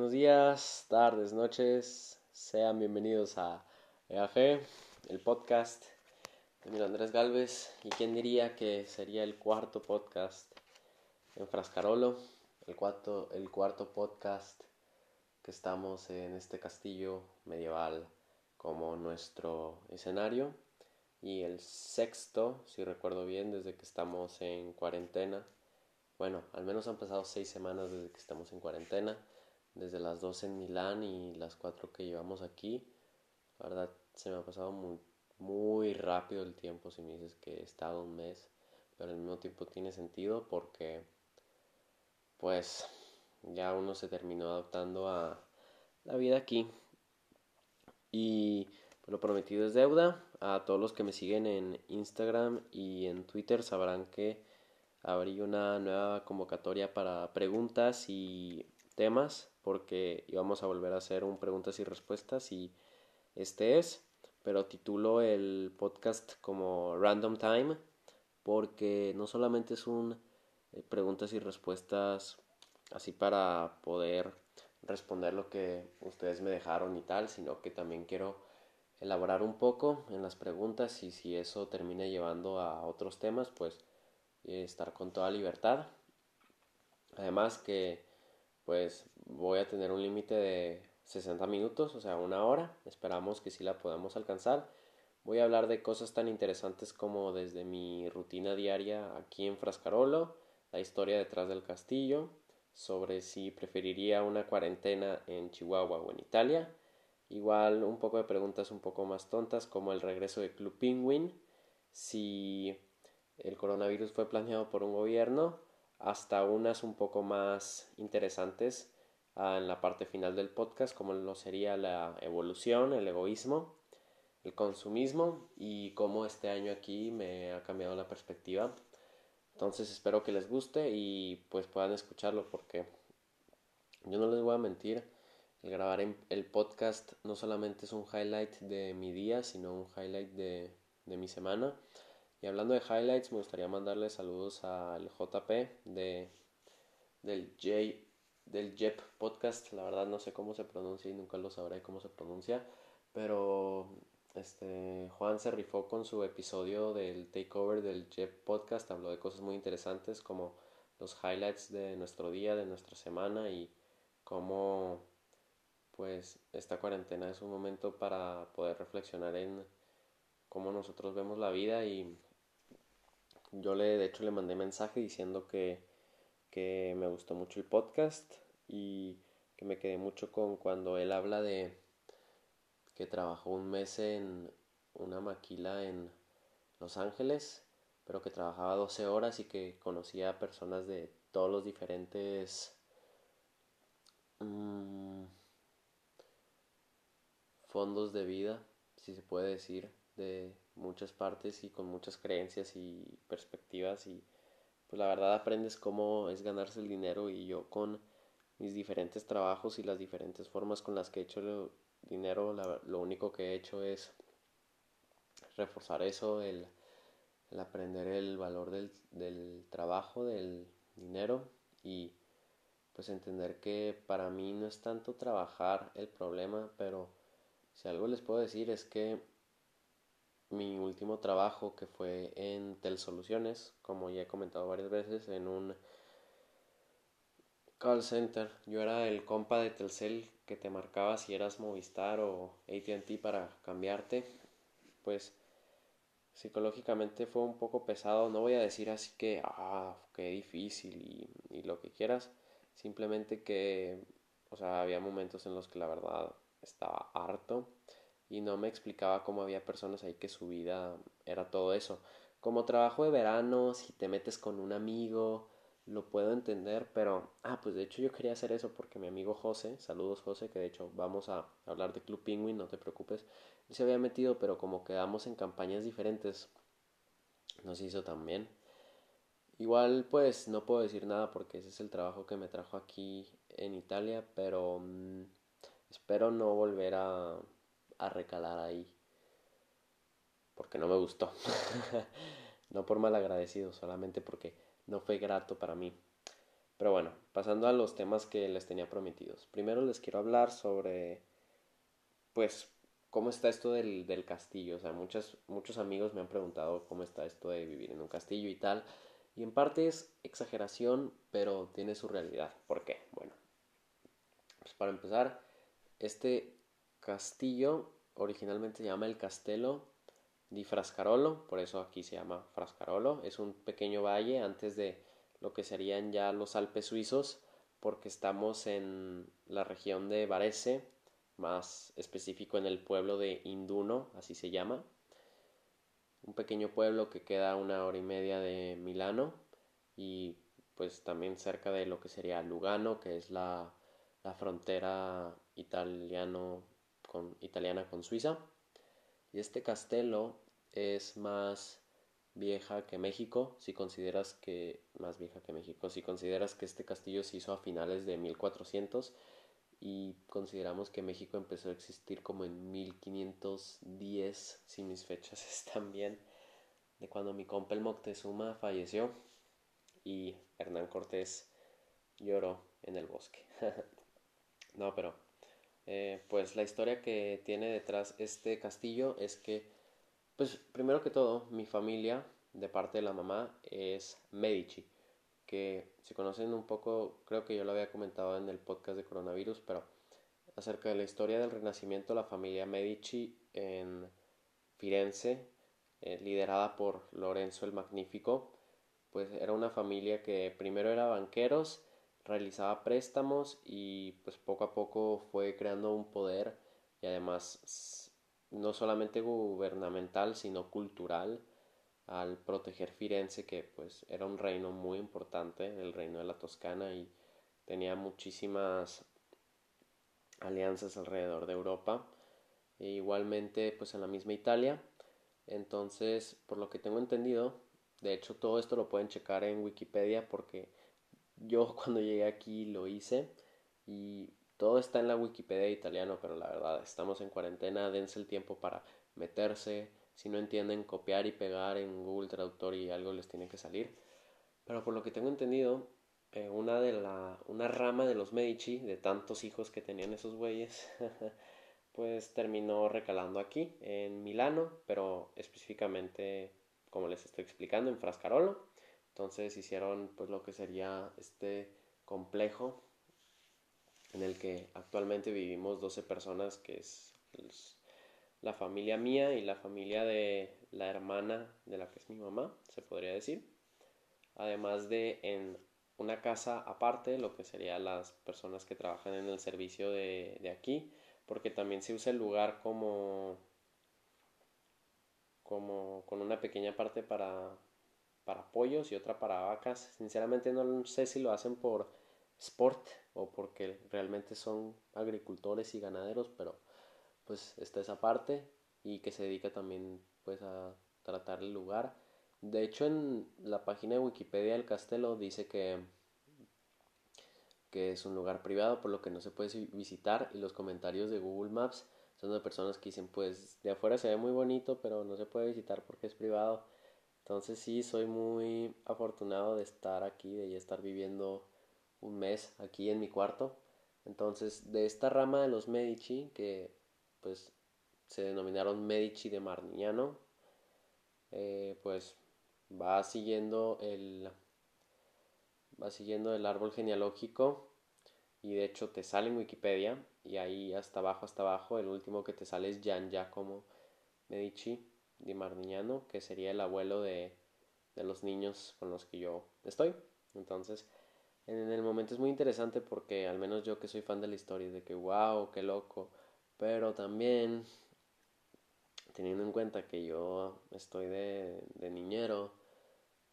Buenos días, tardes, noches. Sean bienvenidos a EAG, el podcast de mi Andrés Galvez. ¿Y quién diría que sería el cuarto podcast en Frascarolo? El cuarto, el cuarto podcast que estamos en este castillo medieval como nuestro escenario. Y el sexto, si recuerdo bien, desde que estamos en cuarentena. Bueno, al menos han pasado seis semanas desde que estamos en cuarentena desde las dos en Milán y las cuatro que llevamos aquí. La verdad se me ha pasado muy, muy rápido el tiempo si me dices que he estado un mes, pero al mismo tiempo tiene sentido porque pues ya uno se terminó adaptando a la vida aquí. Y pues, lo prometido es deuda. A todos los que me siguen en Instagram y en Twitter sabrán que abrí una nueva convocatoria para preguntas y temas porque íbamos a volver a hacer un preguntas y respuestas y este es, pero titulo el podcast como Random Time porque no solamente es un eh, preguntas y respuestas así para poder responder lo que ustedes me dejaron y tal, sino que también quiero elaborar un poco en las preguntas y si eso termina llevando a otros temas, pues eh, estar con toda libertad. Además que pues voy a tener un límite de 60 minutos, o sea, una hora. Esperamos que sí la podamos alcanzar. Voy a hablar de cosas tan interesantes como desde mi rutina diaria aquí en Frascarolo, la historia detrás del castillo, sobre si preferiría una cuarentena en Chihuahua o en Italia. Igual un poco de preguntas un poco más tontas como el regreso de Club Penguin, si el coronavirus fue planeado por un gobierno, hasta unas un poco más interesantes Ah, en la parte final del podcast, como lo sería la evolución, el egoísmo, el consumismo y cómo este año aquí me ha cambiado la perspectiva. Entonces espero que les guste y pues puedan escucharlo porque yo no les voy a mentir, el grabar el podcast no solamente es un highlight de mi día, sino un highlight de, de mi semana. Y hablando de highlights, me gustaría mandarle saludos al JP de, del J del Jep Podcast. La verdad no sé cómo se pronuncia y nunca lo sabré cómo se pronuncia. Pero este Juan se rifó con su episodio del takeover del Jep Podcast. Habló de cosas muy interesantes como los highlights de nuestro día, de nuestra semana y cómo pues esta cuarentena es un momento para poder reflexionar en cómo nosotros vemos la vida y yo le de hecho le mandé mensaje diciendo que que me gustó mucho el podcast y que me quedé mucho con cuando él habla de que trabajó un mes en una maquila en Los Ángeles, pero que trabajaba 12 horas y que conocía a personas de todos los diferentes mm, fondos de vida, si se puede decir, de muchas partes y con muchas creencias y perspectivas y pues la verdad aprendes cómo es ganarse el dinero y yo con mis diferentes trabajos y las diferentes formas con las que he hecho el dinero, lo único que he hecho es reforzar eso, el, aprender el valor del, del trabajo, del dinero y pues entender que para mí no es tanto trabajar el problema, pero si algo les puedo decir es que mi último trabajo que fue en Telsoluciones, como ya he comentado varias veces, en un call center. Yo era el compa de Telcel que te marcaba si eras Movistar o ATT para cambiarte. Pues psicológicamente fue un poco pesado. No voy a decir así que, ah, qué difícil y, y lo que quieras. Simplemente que, o sea, había momentos en los que la verdad estaba harto y no me explicaba cómo había personas ahí que su vida era todo eso. Como trabajo de verano, si te metes con un amigo, lo puedo entender, pero, ah, pues de hecho yo quería hacer eso porque mi amigo José, saludos José, que de hecho vamos a hablar de Club Penguin, no te preocupes, se había metido, pero como quedamos en campañas diferentes, nos hizo también. Igual pues no puedo decir nada porque ese es el trabajo que me trajo aquí en Italia, pero mm, espero no volver a a recalar ahí. Porque no me gustó. no por mal agradecido, solamente porque no fue grato para mí. Pero bueno, pasando a los temas que les tenía prometidos. Primero les quiero hablar sobre, pues, cómo está esto del, del castillo. O sea, muchos, muchos amigos me han preguntado cómo está esto de vivir en un castillo y tal. Y en parte es exageración, pero tiene su realidad. ¿Por qué? Bueno, pues para empezar, este castillo originalmente se llama el Castello di Frascarolo, por eso aquí se llama Frascarolo. Es un pequeño valle antes de lo que serían ya los Alpes suizos, porque estamos en la región de Varese, más específico en el pueblo de Induno, así se llama. Un pequeño pueblo que queda una hora y media de Milano y pues también cerca de lo que sería Lugano, que es la, la frontera italiano italiana con Suiza. Y este castelo es más vieja que México, si consideras que más vieja que México, si consideras que este castillo se hizo a finales de 1400 y consideramos que México empezó a existir como en 1510, si mis fechas están bien, de cuando mi compa el Moctezuma falleció y Hernán Cortés lloró en el bosque. no, pero eh, pues la historia que tiene detrás este castillo es que pues primero que todo, mi familia, de parte de la mamá, es Medici, que si conocen un poco, creo que yo lo había comentado en el podcast de coronavirus, pero acerca de la historia del renacimiento, la familia Medici en Firenze, eh, liderada por Lorenzo el Magnífico, pues era una familia que primero era banqueros, realizaba préstamos y pues poco a poco fue creando un poder y además no solamente gubernamental, sino cultural, al proteger Firenze, que pues era un reino muy importante, el reino de la Toscana, y tenía muchísimas alianzas alrededor de Europa, e igualmente pues en la misma Italia. Entonces, por lo que tengo entendido, de hecho todo esto lo pueden checar en Wikipedia porque yo cuando llegué aquí lo hice y todo está en la Wikipedia italiano, pero la verdad, estamos en cuarentena, dense el tiempo para meterse. Si no entienden, copiar y pegar en Google Traductor y algo les tiene que salir. Pero por lo que tengo entendido, eh, una, de la, una rama de los Medici, de tantos hijos que tenían esos güeyes, pues terminó recalando aquí, en Milano, pero específicamente, como les estoy explicando, en Frascarolo. Entonces hicieron pues lo que sería este complejo en el que actualmente vivimos 12 personas, que es la familia mía y la familia de la hermana de la que es mi mamá, se podría decir. Además de en una casa aparte, lo que serían las personas que trabajan en el servicio de, de aquí, porque también se usa el lugar como, como con una pequeña parte para, para pollos y otra para vacas. Sinceramente no sé si lo hacen por sport o porque realmente son agricultores y ganaderos, pero pues está esa parte y que se dedica también pues a tratar el lugar. De hecho en la página de Wikipedia del castelo dice que que es un lugar privado por lo que no se puede visitar y los comentarios de Google Maps son de personas que dicen pues de afuera se ve muy bonito pero no se puede visitar porque es privado entonces sí soy muy afortunado de estar aquí de ya estar viviendo un mes aquí en mi cuarto. Entonces, de esta rama de los Medici, que pues se denominaron Medici de Marniano, eh, pues va siguiendo el va siguiendo el árbol genealógico y de hecho te sale en Wikipedia y ahí hasta abajo hasta abajo el último que te sale es Gian Giacomo Medici de Marniano que sería el abuelo de, de los niños con los que yo estoy. Entonces en el momento es muy interesante porque al menos yo que soy fan de la historia, de que wow, qué loco, pero también teniendo en cuenta que yo estoy de, de niñero,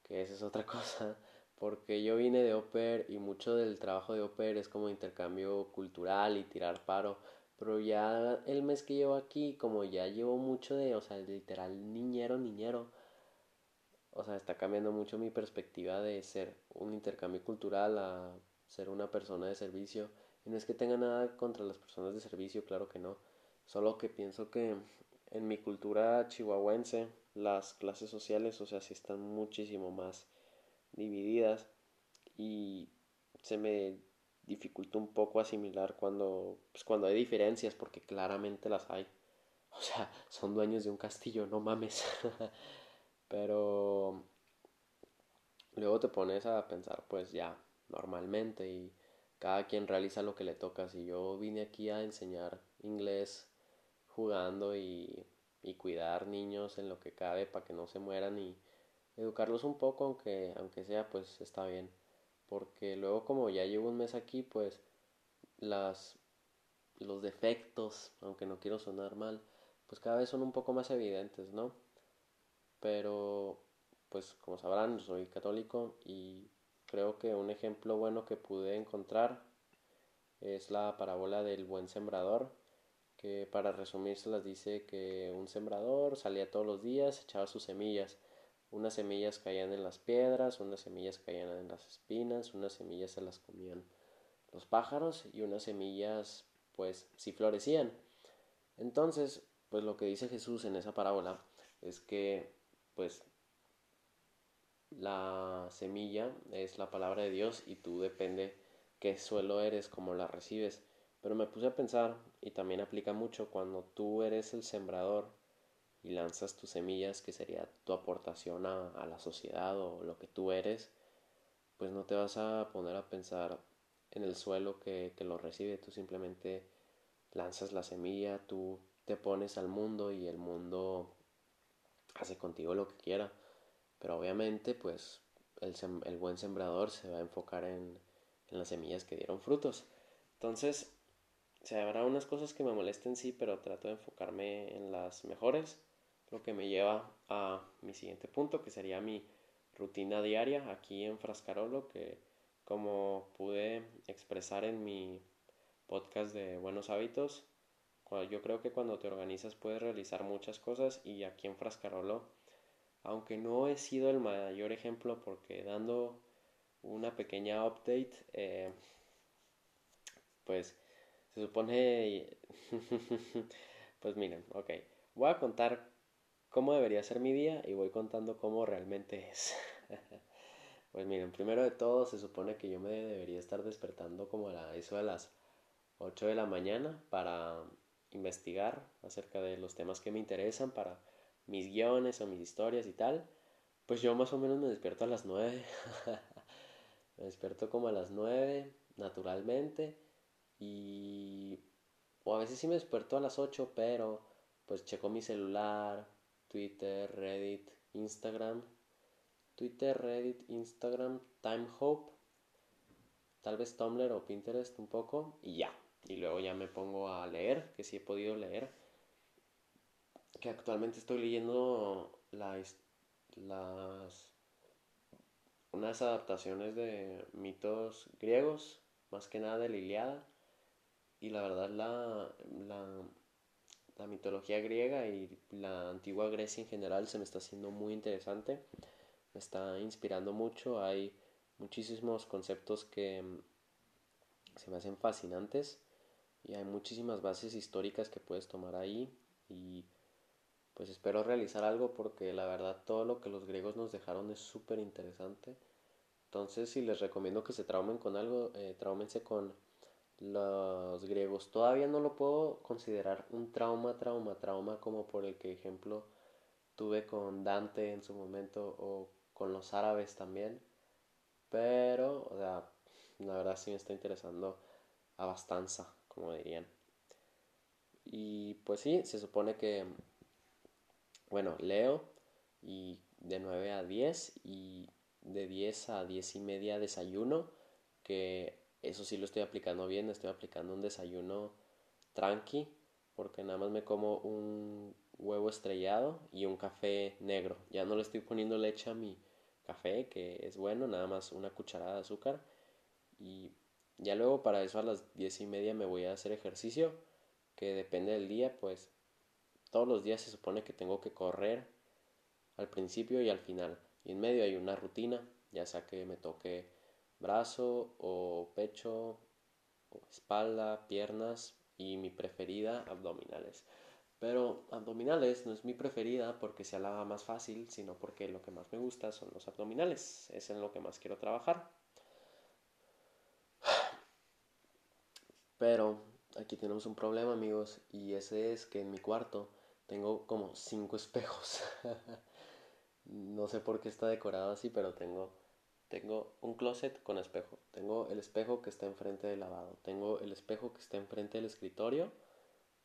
que esa es otra cosa, porque yo vine de Oper y mucho del trabajo de Oper es como intercambio cultural y tirar paro, pero ya el mes que llevo aquí, como ya llevo mucho de, o sea, literal niñero, niñero, o sea, está cambiando mucho mi perspectiva de ser un intercambio cultural a ser una persona de servicio. Y no es que tenga nada contra las personas de servicio, claro que no. Solo que pienso que en mi cultura chihuahuense las clases sociales, o sea, sí están muchísimo más divididas. Y se me dificulta un poco asimilar cuando, pues cuando hay diferencias, porque claramente las hay. O sea, son dueños de un castillo, no mames. Pero luego te pones a pensar, pues ya, normalmente, y cada quien realiza lo que le toca. Si yo vine aquí a enseñar inglés jugando y, y cuidar niños en lo que cabe para que no se mueran y educarlos un poco, aunque, aunque sea, pues está bien. Porque luego como ya llevo un mes aquí, pues las, los defectos, aunque no quiero sonar mal, pues cada vez son un poco más evidentes, ¿no? Pero, pues como sabrán, soy católico y creo que un ejemplo bueno que pude encontrar es la parábola del buen sembrador, que para resumirse las dice que un sembrador salía todos los días, echaba sus semillas unas semillas caían en las piedras, unas semillas caían en las espinas, unas semillas se las comían los pájaros y unas semillas pues sí florecían. Entonces, pues lo que dice Jesús en esa parábola es que pues la semilla es la palabra de Dios y tú depende qué suelo eres, cómo la recibes. Pero me puse a pensar y también aplica mucho cuando tú eres el sembrador y lanzas tus semillas, que sería tu aportación a, la sociedad o lo que tú eres, pues no te vas a poner a pensar en el suelo que, que lo recibe, tú simplemente lanzas la semilla, tú te pones al mundo y el mundo hace contigo lo que quiera, pero obviamente pues el, buen sembrador se va a enfocar en, las semillas que dieron frutos. Entonces, se habrá unas cosas que me molesten, sí, pero trato de enfocarme en las mejores lo que me lleva a mi siguiente punto, que sería mi rutina diaria aquí en Frascarolo, que como pude expresar en mi podcast de buenos hábitos, yo creo que cuando te organizas puedes realizar muchas cosas y aquí en Frascarolo, aunque no he sido el mayor ejemplo porque dando una pequeña update, eh, pues se supone, pues miren, ok, voy a contar cómo debería ser mi día y voy contando cómo realmente es. pues miren, primero de todo se supone que yo me debería estar despertando como a eso de las 8 de la mañana para investigar acerca de los temas que me interesan, para mis guiones o mis historias y tal. Pues yo más o menos me despierto a las 9. me despierto como a las 9 naturalmente y o a veces sí me despierto a las 8, pero pues checo mi celular, Twitter, Reddit, Instagram. Twitter, Reddit, Instagram, Time Hope. Tal vez Tumblr o Pinterest un poco. Y ya. Y luego ya me pongo a leer, que sí he podido leer. Que actualmente estoy leyendo las, las unas adaptaciones de mitos griegos, más que nada de la Iliada. Y la verdad la, la la mitología griega y la antigua Grecia en general se me está haciendo muy interesante, me está inspirando mucho, hay muchísimos conceptos que mm, se me hacen fascinantes y hay muchísimas bases históricas que puedes tomar ahí y pues espero realizar algo porque la verdad todo lo que los griegos nos dejaron es súper interesante. Entonces si les recomiendo que se traumen con algo, eh, traumense con los griegos. Todavía no lo puedo considerar un trauma, trauma, trauma como por el que ejemplo tuve con Dante en su momento o con los árabes también. Pero, o sea, la verdad sí me está interesando a bastanza, como dirían. Y pues sí, se supone que, bueno, leo y de 9 a 10 y de 10 a 10 y media desayuno, que eso sí lo estoy aplicando bien, estoy aplicando un desayuno tranqui, porque nada más me como un huevo estrellado y un café negro. Ya no le estoy poniendo leche a mi café, que es bueno, nada más una cucharada de azúcar. Y ya luego para eso a las diez y media me voy a hacer ejercicio, que depende del día, pues todos los días se supone que tengo que correr al principio y al final. Y en medio hay una rutina, ya sea que me toque brazo o pecho, o espalda, piernas y mi preferida abdominales. Pero abdominales no es mi preferida porque sea la más fácil, sino porque lo que más me gusta son los abdominales. Es en lo que más quiero trabajar. Pero aquí tenemos un problema, amigos, y ese es que en mi cuarto tengo como cinco espejos. no sé por qué está decorado así, pero tengo tengo un closet con espejo. Tengo el espejo que está enfrente del lavado. Tengo el espejo que está enfrente del escritorio.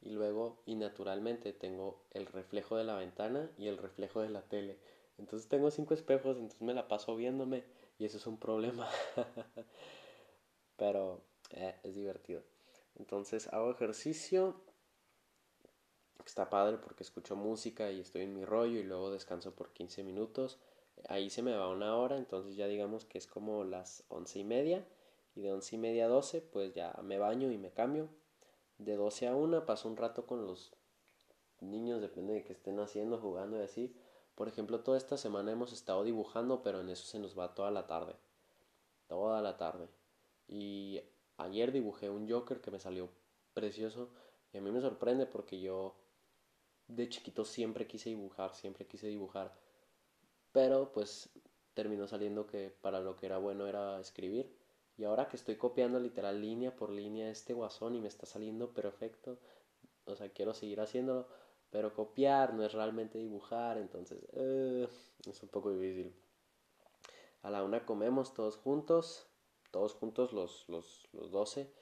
Y luego, y naturalmente, tengo el reflejo de la ventana y el reflejo de la tele. Entonces tengo cinco espejos, entonces me la paso viéndome. Y eso es un problema. Pero eh, es divertido. Entonces hago ejercicio. Está padre porque escucho música y estoy en mi rollo y luego descanso por 15 minutos ahí se me va una hora, entonces ya digamos que es como las once y media y de once y media a doce pues ya me baño y me cambio. De doce a una paso un rato con los niños, depende de qué estén haciendo, jugando y así. Por ejemplo, toda esta semana hemos estado dibujando, pero en eso se nos va toda la tarde. Toda la tarde. Y ayer dibujé un Joker que me salió precioso. Y a mí me sorprende porque yo de chiquito siempre quise dibujar, siempre quise dibujar. Pero pues terminó saliendo que para lo que era bueno era escribir. Y ahora que estoy copiando literal línea por línea este guasón y me está saliendo perfecto, o sea, quiero seguir haciéndolo, pero copiar no es realmente dibujar, entonces eh, es un poco difícil. A la una comemos todos juntos, todos juntos los, los, los 12,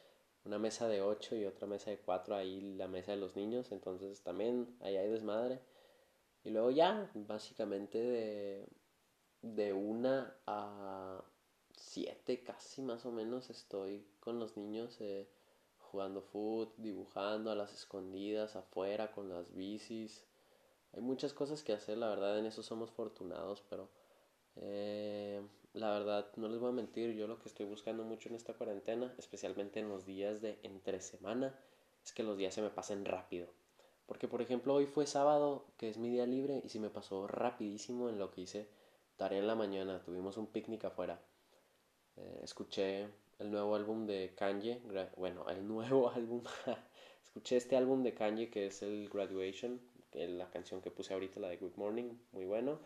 una mesa de 8 y otra mesa de 4, ahí la mesa de los niños, entonces también ahí hay desmadre. Y luego ya, básicamente de, de una a siete casi más o menos estoy con los niños eh, jugando fútbol, dibujando a las escondidas, afuera con las bicis. Hay muchas cosas que hacer, la verdad en eso somos fortunados, pero eh, la verdad no les voy a mentir, yo lo que estoy buscando mucho en esta cuarentena, especialmente en los días de entre semana, es que los días se me pasen rápido. Porque, por ejemplo, hoy fue sábado, que es mi día libre, y se me pasó rapidísimo en lo que hice tarea en la mañana. Tuvimos un picnic afuera. Eh, escuché el nuevo álbum de Kanye. Bueno, el nuevo álbum. escuché este álbum de Kanye que es el Graduation. La canción que puse ahorita, la de Good Morning. Muy bueno.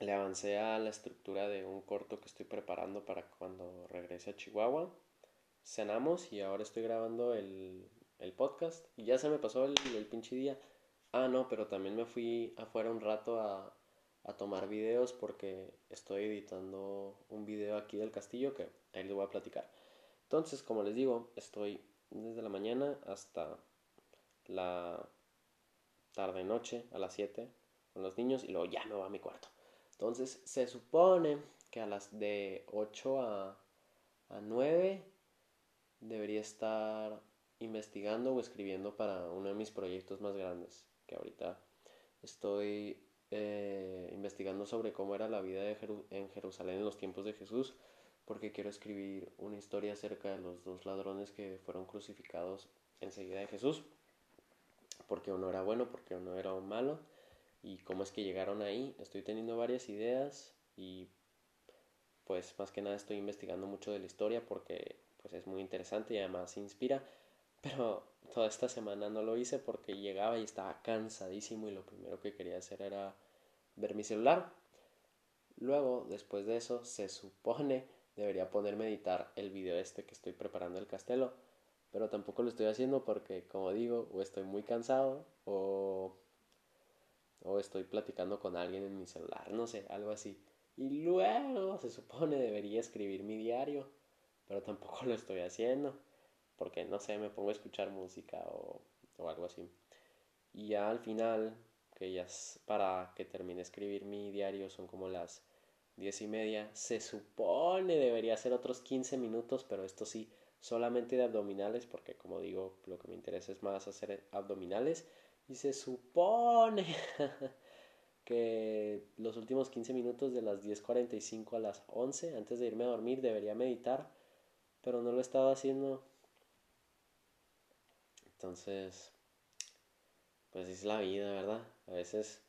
Le avancé a la estructura de un corto que estoy preparando para cuando regrese a Chihuahua. Cenamos y ahora estoy grabando el, el podcast y ya se me pasó el, el pinche día. Ah, no, pero también me fui afuera un rato a, a tomar videos porque estoy editando un video aquí del castillo que ahí les voy a platicar. Entonces, como les digo, estoy desde la mañana hasta la tarde noche a las 7 con los niños y luego ya me voy a mi cuarto. Entonces, se supone que a las de 8 a, a 9 debería estar investigando o escribiendo para uno de mis proyectos más grandes, que ahorita estoy eh, investigando sobre cómo era la vida en Jerusalén en los tiempos de Jesús, porque quiero escribir una historia acerca de los dos ladrones que fueron crucificados enseguida de Jesús, porque uno era bueno, porque uno era malo, y cómo es que llegaron ahí. Estoy teniendo varias ideas y pues más que nada estoy investigando mucho de la historia porque pues es muy interesante y además inspira pero toda esta semana no lo hice porque llegaba y estaba cansadísimo y lo primero que quería hacer era ver mi celular. Luego, después de eso, se supone debería ponerme a editar el video este que estoy preparando el castelo. Pero tampoco lo estoy haciendo porque, como digo, o estoy muy cansado o, o estoy platicando con alguien en mi celular, no sé, algo así. Y luego se supone debería escribir mi diario, pero tampoco lo estoy haciendo porque no sé, me pongo a escuchar música o, o algo así. Y ya al final, que ya es para que termine de escribir mi diario, son como las diez y media. Se supone debería ser otros 15 minutos, pero esto sí, solamente de abdominales, porque como digo, lo que me interesa es más hacer abdominales. Y se supone que los últimos 15 minutos de las 10.45 a las 11, antes de irme a dormir, debería meditar, pero no lo he estado haciendo entonces, pues es la vida, ¿verdad? A veces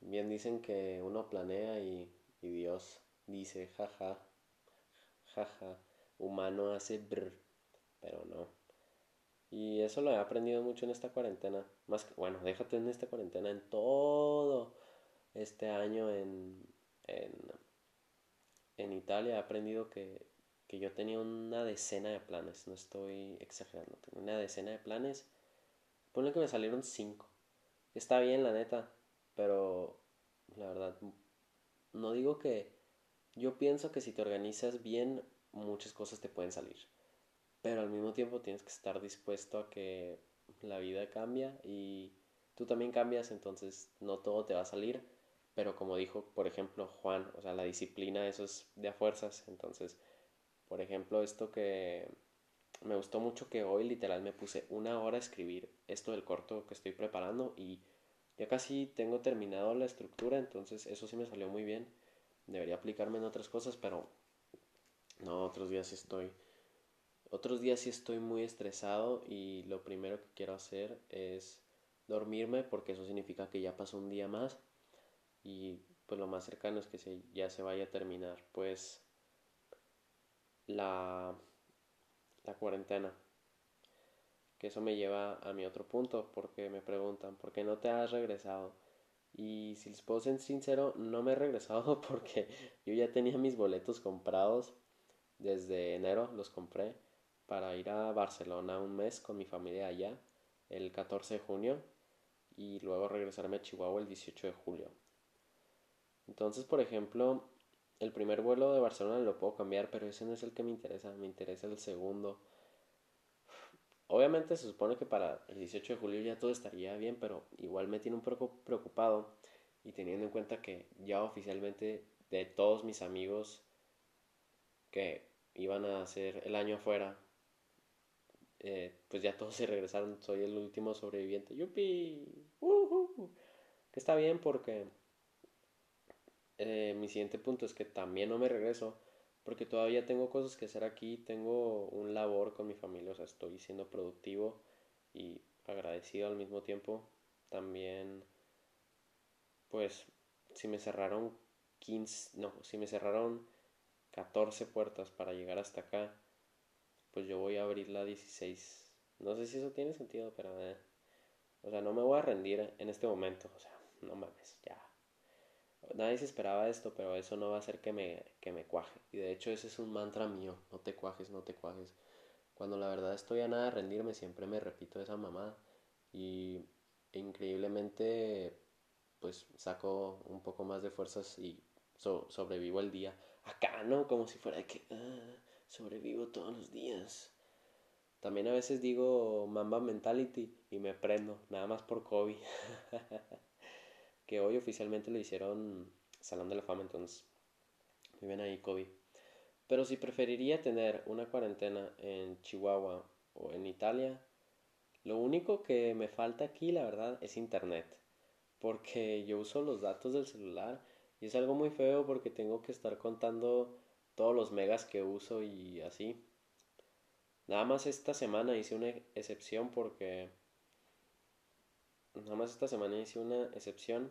bien dicen que uno planea y, Dios dice, jaja, jaja, humano hace brr, pero no. Y eso lo he aprendido mucho en esta cuarentena. Más que, bueno, déjate en esta cuarentena, en todo este año en, en, en Italia he aprendido que que yo tenía una decena de planes, no estoy exagerando, tenía una decena de planes, ponle que me salieron cinco. Está bien, la neta, pero la verdad, no digo que yo pienso que si te organizas bien, muchas cosas te pueden salir, pero al mismo tiempo tienes que estar dispuesto a que la vida cambia y tú también cambias, entonces no todo te va a salir, pero como dijo, por ejemplo, Juan, o sea, la disciplina, eso es de a fuerzas, entonces por ejemplo, esto que me gustó mucho que hoy literal me puse una hora a escribir esto del corto que estoy preparando y ya casi tengo terminado la estructura, entonces eso sí me salió muy bien. Debería aplicarme en otras cosas, pero no, otros días sí estoy otros días sí estoy muy estresado y lo primero que quiero hacer es dormirme porque eso significa que ya pasó un día más y pues lo más cercano es que ya se vaya a terminar pues la, la cuarentena. Que eso me lleva a mi otro punto, porque me preguntan, ¿por qué no te has regresado? Y si les puedo ser sincero, no me he regresado porque yo ya tenía mis boletos comprados desde enero, los compré para ir a Barcelona un mes con mi familia allá, el 14 de junio, y luego regresarme a Chihuahua el 18 de julio. Entonces, por ejemplo, el primer vuelo de Barcelona lo puedo cambiar, pero ese no es el que me interesa, me interesa el segundo. Obviamente se supone que para el 18 de julio ya todo estaría bien, pero igual me tiene un poco preocupado y teniendo en cuenta que ya oficialmente de todos mis amigos que iban a hacer el año afuera, eh, pues ya todos se regresaron, soy el último sobreviviente. ¡Yupi! Que está bien porque eh, mi siguiente punto es que también no me regreso porque todavía tengo cosas que hacer aquí, tengo un labor con mi familia, o sea, estoy siendo productivo y agradecido al mismo tiempo. También, pues, si me cerraron 15, no, si me cerraron 14 puertas para llegar hasta acá, pues yo voy a abrir la 16. No sé si eso tiene sentido, pero, eh, o sea, no me voy a rendir en este momento, o sea, no mames, ya nadie se esperaba esto, pero eso no va a hacer que me, que me cuaje. Y de hecho ese es un mantra mío, no te cuajes, no te cuajes. Cuando la verdad estoy a nada de rendirme, siempre me repito esa mamada. Y increíblemente, pues saco un poco más de fuerzas y sobrevivo el día. Acá, ¿no? Como si fuera de que ah, sobrevivo todos los días. También a veces digo Mamba Mentality y me prendo, nada más por COVID. que hoy oficialmente le hicieron Salón de la Fama, entonces muy bien ahí Kobe. Pero si preferiría tener una cuarentena en Chihuahua o en Italia, lo único que me falta aquí, la verdad, es internet. Porque yo uso los datos del celular y es algo muy feo porque tengo que estar contando todos los megas que uso y así. Nada más esta semana hice una excepción porque Nada más esta semana hice una excepción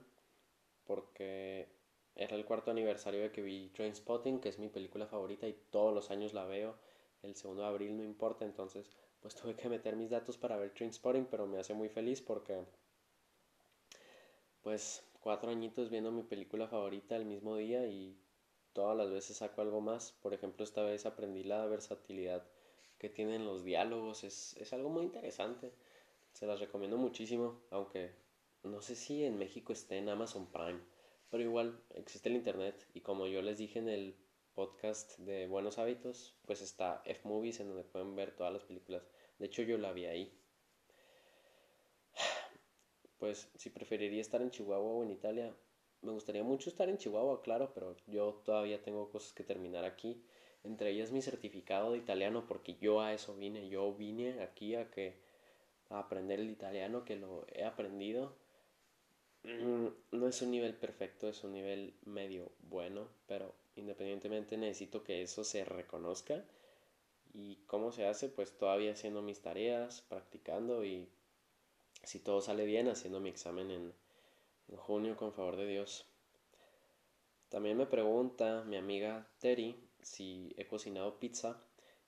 porque era el cuarto aniversario de que vi Trainspotting, que es mi película favorita y todos los años la veo. El segundo de abril no importa, entonces pues tuve que meter mis datos para ver Trainspotting, pero me hace muy feliz porque pues cuatro añitos viendo mi película favorita el mismo día y todas las veces saco algo más. Por ejemplo, esta vez aprendí la versatilidad que tienen los diálogos, es, es algo muy interesante. Se las recomiendo muchísimo, aunque no sé si en México esté en Amazon Prime, pero igual existe el internet y como yo les dije en el podcast de Buenos Hábitos, pues está F-Movies en donde pueden ver todas las películas. De hecho yo la vi ahí. Pues si preferiría estar en Chihuahua o en Italia, me gustaría mucho estar en Chihuahua, claro, pero yo todavía tengo cosas que terminar aquí. Entre ellas mi certificado de italiano, porque yo a eso vine. Yo vine aquí a que aprender el italiano, que lo he aprendido. Mm, no es un nivel perfecto, es un nivel medio bueno, pero independientemente necesito que eso se reconozca. ¿Y cómo se hace? Pues todavía haciendo mis tareas, practicando y si todo sale bien, haciendo mi examen en, en junio con favor de Dios. También me pregunta mi amiga Terry si he cocinado pizza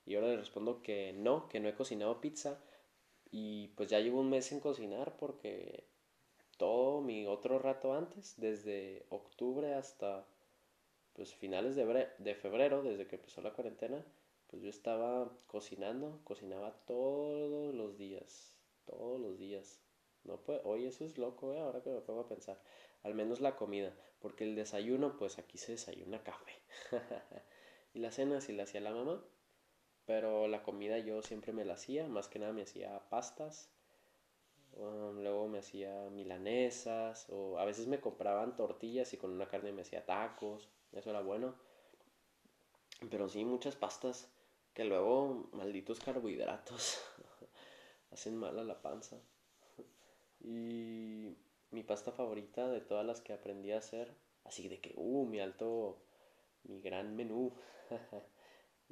y ahora le respondo que no, que no he cocinado pizza, y pues ya llevo un mes en cocinar porque todo mi otro rato antes, desde octubre hasta pues finales de, febrero, desde que empezó la cuarentena, pues yo estaba cocinando, cocinaba todos los días, todos los días. No puede, oye, eso es loco, ¿eh? ahora que me pongo a pensar. Al menos la comida, porque el desayuno, pues aquí se desayuna café. y la cena sí la hacía la mamá, pero la comida yo siempre me la hacía, más que nada me hacía pastas, um, luego me hacía milanesas, o a veces me compraban tortillas y con una carne me hacía tacos, eso era bueno. Pero sí, muchas pastas que luego malditos carbohidratos hacen mal a la panza. y mi pasta favorita de todas las que aprendí a hacer, así de que, uh, mi alto, mi gran menú.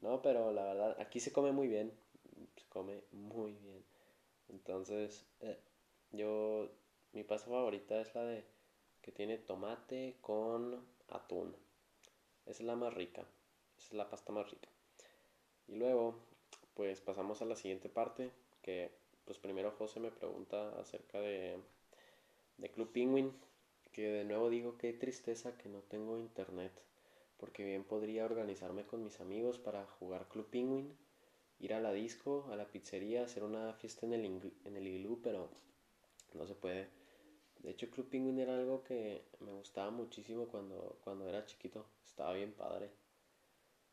no, pero la verdad, aquí se come muy bien, se come muy bien. Entonces, eh, yo, mi pasta favorita es la de que tiene tomate con atún. Esa es la más rica, esa es la pasta más rica. Y luego, pues pasamos a la siguiente parte, que pues primero José me pregunta acerca de, de Club Penguin, que de nuevo digo qué tristeza que no tengo internet, porque bien podría organizarme con mis amigos para jugar Club Penguin, ir a la disco, a la pizzería, hacer una fiesta en el, en el iglú, pero no se puede. De hecho, Club Penguin era algo que me gustaba muchísimo cuando, cuando era chiquito, estaba bien padre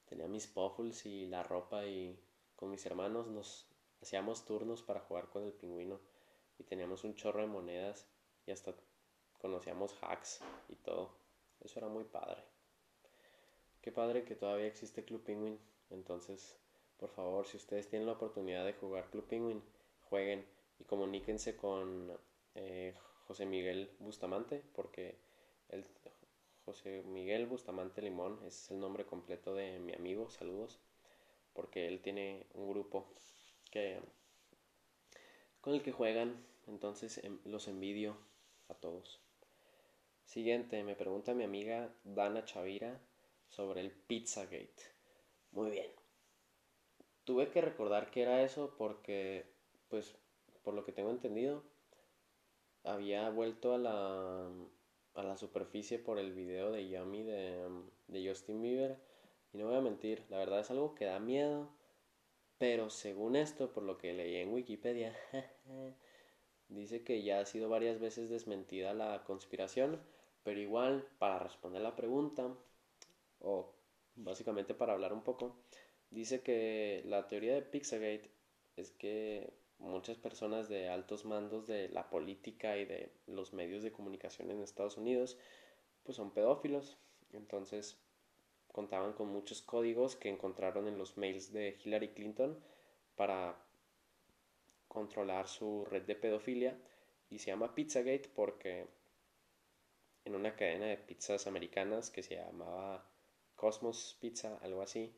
tenía mis puffles y la ropa y con mis hermanos nos hacíamos turnos para jugar con el pingüino y teníamos un chorro de monedas y hasta conocíamos hacks y todo. Eso era muy padre. Qué padre que todavía existe Club Penguin. Entonces, por favor, si ustedes tienen la oportunidad de jugar Club Penguin, jueguen y comuníquense con eh, José Miguel Bustamante porque él José Miguel Bustamante Limón, es el nombre completo de mi amigo, saludos, porque él tiene un grupo que con el que juegan, entonces em, los envidio a todos. Siguiente, me pregunta mi amiga Dana Chavira sobre el Pizzagate. Muy bien. Tuve que recordar que era eso porque, pues, por lo que tengo entendido, había vuelto a la a la superficie por el video de Yummy de, de Justin Bieber. Y no voy a mentir, la verdad es algo que da miedo. Pero según esto, por lo que leí en Wikipedia, dice que ya ha sido varias veces desmentida la conspiración. Pero igual, para responder la pregunta, o básicamente para hablar un poco, dice que la teoría de Pixagate es que muchas personas de altos mandos de la política y de los medios de comunicación en Estados Unidos, pues son pedófilos. Entonces contaban con muchos códigos que encontraron en los mails de Hillary Clinton para controlar su red de pedofilia y se llama Pizzagate porque en una cadena de pizzas americanas que se llamaba Cosmos Pizza, algo así,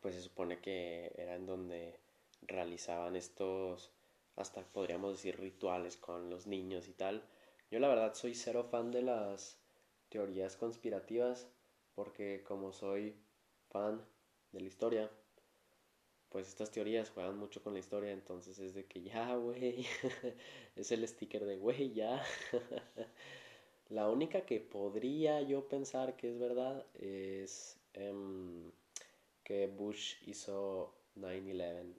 pues se supone que era en donde realizaban estos, hasta podríamos decir, rituales con los niños y tal. Yo la verdad soy cero fan de las teorías conspirativas porque como soy fan de la historia, pues estas teorías juegan mucho con la historia, entonces es de que ya, güey, es el sticker de güey, ya. la única que podría yo pensar que es verdad es em, que Bush hizo 9-11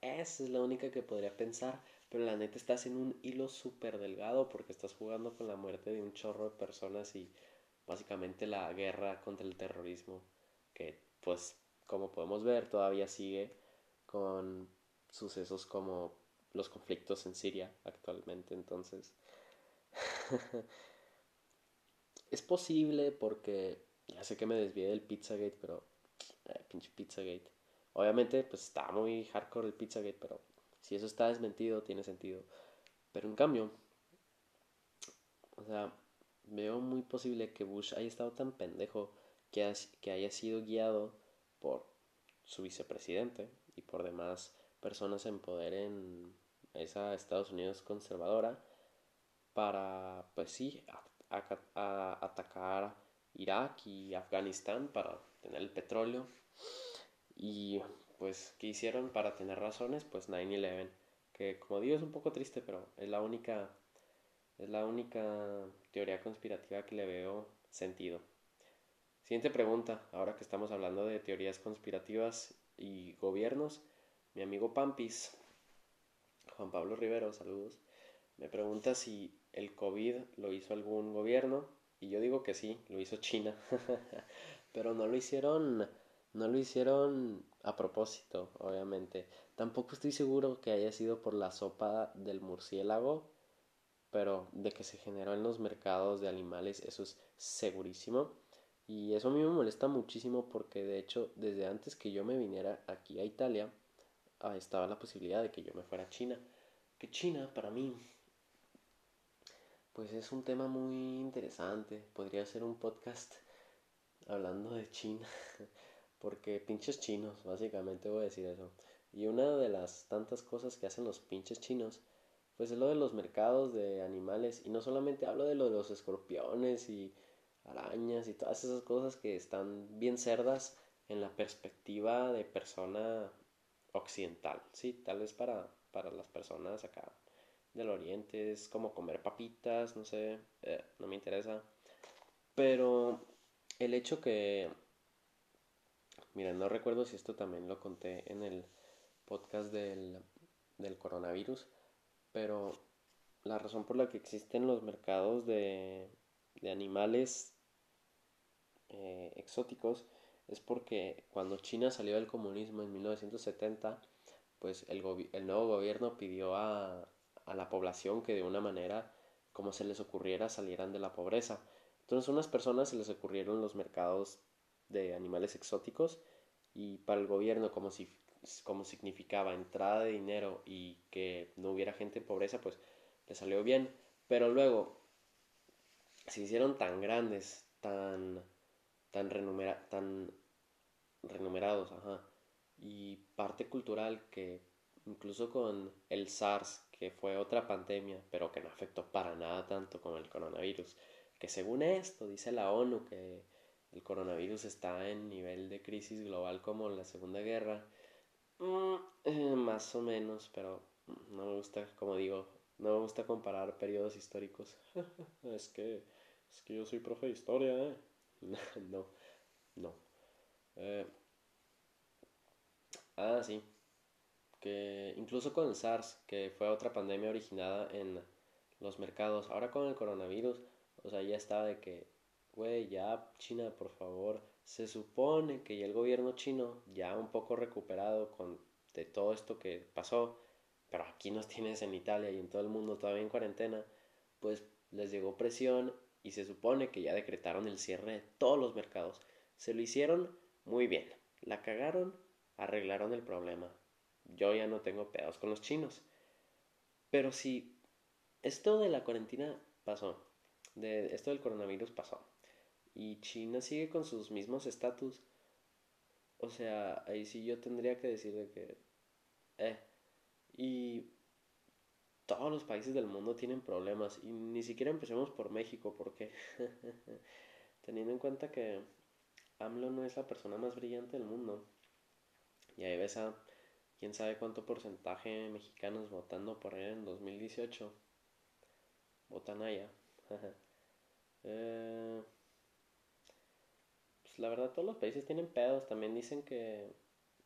esa es la única que podría pensar. Pero la neta estás en un hilo súper delgado porque estás jugando con la muerte de un chorro de personas y básicamente la guerra contra el terrorismo. Que pues como podemos ver todavía sigue con sucesos como los conflictos en Siria actualmente. Entonces es posible porque ya sé que me desvié del Pizzagate, pero eh, pinche Pizzagate. Obviamente, pues está muy hardcore el Pizzagate, pero si eso está desmentido, tiene sentido. Pero en cambio, o sea, veo muy posible que Bush haya estado tan pendejo que, que haya sido guiado por su vicepresidente y por demás personas en poder en esa Estados Unidos conservadora para, pues sí, atacar Irak y Afganistán para tener el petróleo y pues, ¿qué hicieron para tener razones? Pues 9-11, que como digo es un poco triste, pero es la única, es la única teoría conspirativa que le veo sentido. Siguiente pregunta, ahora que estamos hablando de teorías conspirativas y gobiernos, mi amigo Pampis, Juan Pablo Rivero, saludos, me pregunta si el COVID lo hizo algún gobierno y yo digo que sí, lo hizo China, pero no lo hicieron, no lo hicieron a propósito, obviamente. Tampoco estoy seguro que haya sido por la sopa del murciélago, pero de que se generó en los mercados de animales, eso es segurísimo. Y eso a mí me molesta muchísimo porque de hecho desde antes que yo me viniera aquí a Italia ah, estaba la posibilidad de que yo me fuera a China. Que China para mí pues es un tema muy interesante. Podría ser un podcast hablando de China. Porque pinches chinos, básicamente voy a decir eso. Y una de las tantas cosas que hacen los pinches chinos, pues es lo de los mercados de animales. Y no solamente hablo de lo de los escorpiones y arañas y todas esas cosas que están bien cerdas en la perspectiva de persona occidental, sí, tal vez para, para las personas acá del oriente es como comer papitas, no sé, eh, no me interesa, pero el hecho que, mira, no recuerdo si esto también lo conté en el podcast del, del coronavirus, pero la razón por la que existen los mercados de, de animales eh, exóticos es porque cuando China salió del comunismo en 1970, pues el, el nuevo gobierno pidió a, a, la población que de una manera como se les ocurriera salieran de la pobreza. Entonces a unas personas se les ocurrieron los mercados de animales exóticos y para el gobierno como si como significaba entrada de dinero y que no hubiera gente en pobreza, pues le salió bien. Pero luego se hicieron tan grandes, tan tan, renumera, tan renumerados, ajá. Y parte cultural que incluso con el SARS, que fue otra pandemia, pero que no afectó para nada tanto con el coronavirus, que según esto dice la ONU que el coronavirus está en nivel de crisis global como la Segunda Guerra, mm, eh, más o menos, pero no me gusta, como digo, no me gusta comparar periodos históricos. es que es que yo soy profe de historia, ¿eh? no, no. Eh, ah, sí. Incluso con el SARS, que fue otra pandemia originada en los mercados, ahora con el coronavirus, o sea, ya estaba de que, güey, ya China, por favor, se supone que ya el gobierno chino, ya un poco recuperado con de todo esto que pasó, pero aquí nos tienes en Italia y en todo el mundo todavía en cuarentena, pues les llegó presión y se supone que ya decretaron el cierre de todos los mercados. Se lo hicieron muy bien. La cagaron, arreglaron el problema. Yo ya no tengo pedos con los chinos. Pero si esto de la cuarentena pasó, de esto del coronavirus pasó, y China sigue con sus mismos estatus, o sea, ahí sí yo tendría que decir de que, eh, y todos los países del mundo tienen problemas y ni siquiera empecemos por México porque teniendo en cuenta que AMLO no es la persona más brillante del mundo y ahí ves a quién sabe cuánto porcentaje de mexicanos votando por él en 2018 votan allá. Eh, pues la verdad todos los países tienen pedos. También dicen que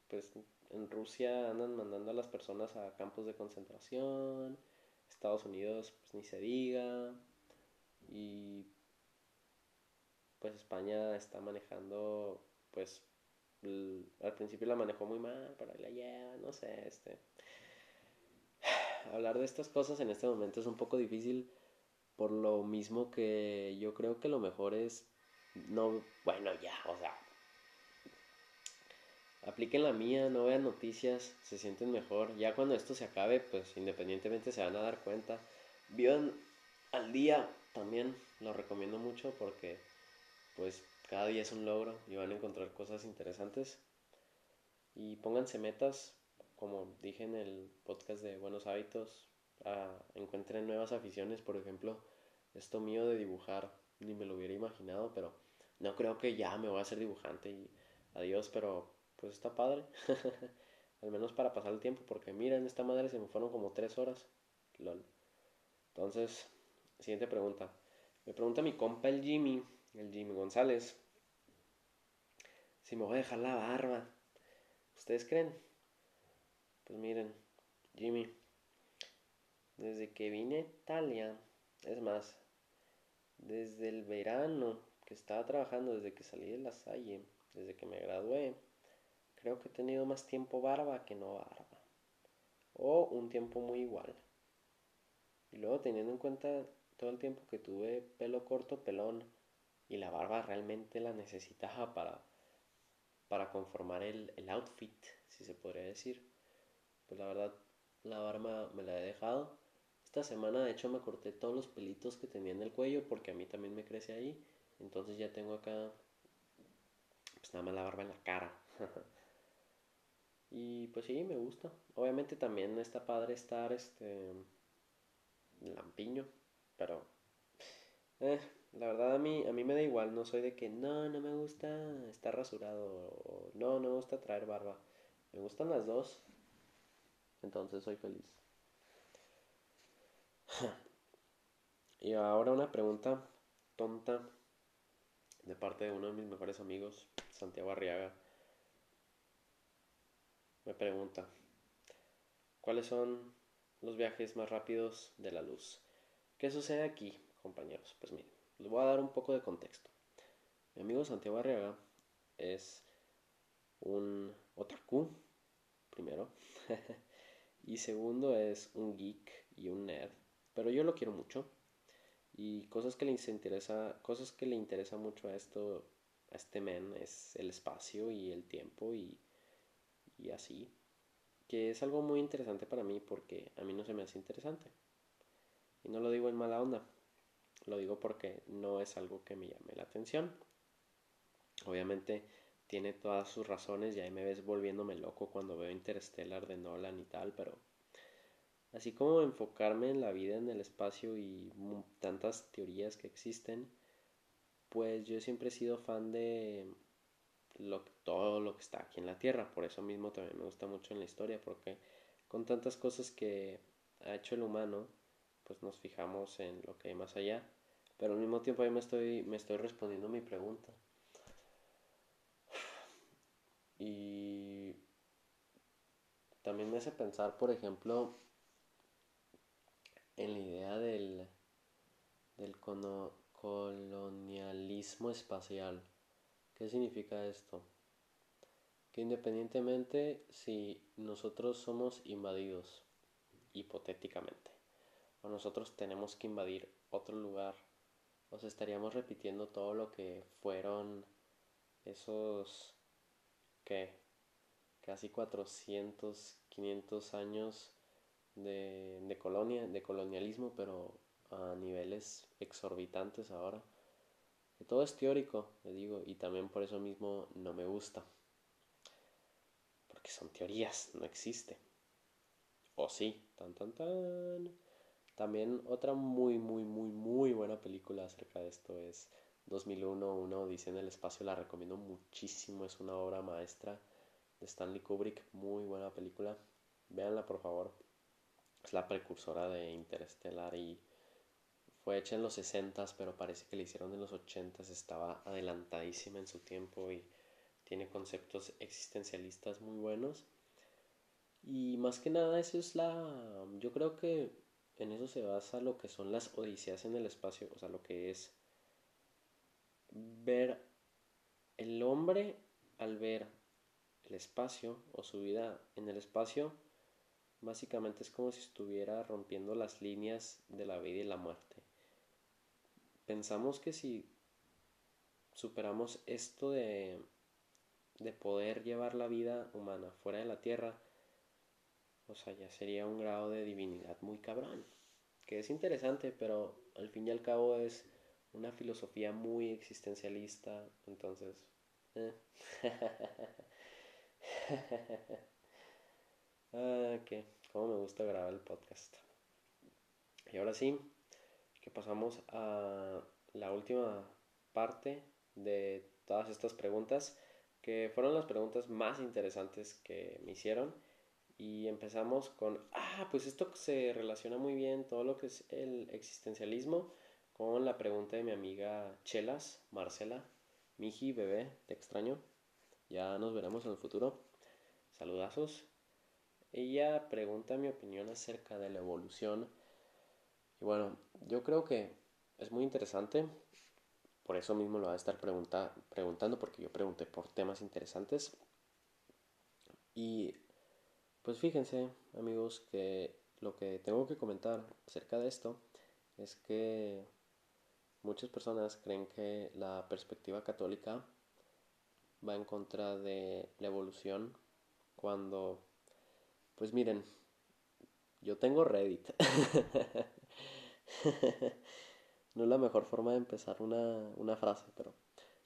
pues en Rusia andan mandando a las personas a campos de concentración. Estados Unidos, pues ni se diga. Y pues España está manejando, pues al principio la manejó muy mal, pero la lleva, no sé, este. Hablar de estas cosas en este momento es un poco difícil por lo mismo que yo creo que lo mejor es no, bueno, ya, o sea, apliquen la mía, no vean noticias, se sienten mejor. Ya cuando esto se acabe, pues independientemente se van a dar cuenta. Vivan al día también, lo recomiendo mucho porque pues cada día es un logro y van a encontrar cosas interesantes. Y pónganse metas, como dije en el podcast de Buenos Hábitos, encuentren nuevas aficiones, por ejemplo, esto mío de dibujar, ni me lo hubiera imaginado, pero no creo que ya me voy a hacer dibujante y adiós, pero pues está padre. Al menos para pasar el tiempo, porque mira, en esta madre se me fueron como tres horas. LOL. Entonces, siguiente pregunta. Me pregunta mi compa el Jimmy, el Jimmy González. si me voy a dejar la barba. ¿Ustedes creen? Pues miren, Jimmy, desde que vine a Italia, es más, desde el verano que estaba trabajando, desde que salí de la Salle, desde que me gradué, creo que he tenido más tiempo barba que no barba. O un tiempo muy igual. Y luego teniendo en cuenta todo el tiempo que tuve pelo corto, pelón, y la barba realmente la necesitaba para, para conformar el, el outfit, si se podría decir. Pues la verdad, la barba me la he dejado. Esta semana de hecho me corté todos los pelitos que tenía en el cuello porque a mí también me crece ahí. Entonces ya tengo acá pues nada más la barba en la cara. y pues sí, me gusta. Obviamente también está padre estar este lampiño, pero eh, la verdad a mí, a mí me da igual, no soy de que no, no me gusta estar rasurado o no, no me gusta traer barba. Me gustan las dos, entonces soy feliz. y ahora una pregunta tonta de parte de uno de mis mejores amigos, Santiago Arriaga. Me pregunta, ¿cuáles son los viajes más rápidos de la luz? ¿Qué sucede aquí, compañeros? Pues miren. Les voy a dar un poco de contexto. Mi amigo Santiago Arriaga es un otaku, primero. y segundo es un geek y un nerd. Pero yo lo quiero mucho. Y cosas que le interesa, cosas que le interesa mucho a esto, a este men, es el espacio y el tiempo y, y así. Que es algo muy interesante para mí porque a mí no se me hace interesante. Y no lo digo en mala onda. Lo digo porque no es algo que me llame la atención. Obviamente tiene todas sus razones y ahí me ves volviéndome loco cuando veo Interstellar de Nolan y tal, pero así como enfocarme en la vida en el espacio y tantas teorías que existen, pues yo siempre he sido fan de lo, todo lo que está aquí en la Tierra, por eso mismo también me gusta mucho en la historia, porque con tantas cosas que ha hecho el humano, pues nos fijamos en lo que hay más allá. Pero al mismo tiempo ahí me estoy, me estoy respondiendo mi pregunta. Y también me hace pensar, por ejemplo, en la idea del, del colonialismo espacial. ¿Qué significa esto? Que independientemente si nosotros somos invadidos, hipotéticamente, o nosotros tenemos que invadir otro lugar, os estaríamos repitiendo todo lo que fueron esos que casi 400, 500 años de, de colonia, de colonialismo, pero a niveles exorbitantes ahora. Que todo es teórico, le digo, y también por eso mismo no me gusta. Porque son teorías, no existe. O sí, tan tan tan. También otra muy, muy, muy, muy buena película acerca de esto es 2001, Una Odisea en el Espacio. La recomiendo muchísimo, es una obra maestra de Stanley Kubrick. Muy buena película. Véanla, por favor. Es la precursora de Interstellar y fue hecha en los 60 pero parece que la hicieron en los 80 Estaba adelantadísima en su tiempo y tiene conceptos existencialistas muy buenos. Y más que nada, eso es la. Yo creo que en eso se basa lo que son las odiseas en el espacio, o sea, lo que es ver el hombre al ver el espacio o su vida en el espacio, básicamente es como si estuviera rompiendo las líneas de la vida y la muerte. Pensamos que si superamos esto de, de poder llevar la vida humana fuera de la Tierra, o sea, ya sería un grado de divinidad muy cabrón. Que es interesante, pero al fin y al cabo es una filosofía muy existencialista. Entonces. Eh. ah, que cómo me gusta grabar el podcast. Y ahora sí, que pasamos a la última parte de todas estas preguntas, que fueron las preguntas más interesantes que me hicieron y empezamos con, ah, pues esto se relaciona muy bien, todo lo que es el existencialismo, con la pregunta de mi amiga Chelas, Marcela, Miji, bebé, te extraño. Ya nos veremos en el futuro. Saludazos. Ella pregunta mi opinión acerca de la evolución. Y bueno, yo creo que es muy interesante. Por eso mismo lo va a estar preguntando, porque yo pregunté por temas interesantes. Y pues fíjense, amigos, que lo que tengo que comentar acerca de esto es que muchas personas creen que la perspectiva católica va en contra de la evolución cuando, pues miren, yo tengo Reddit. no es la mejor forma de empezar una, una frase, pero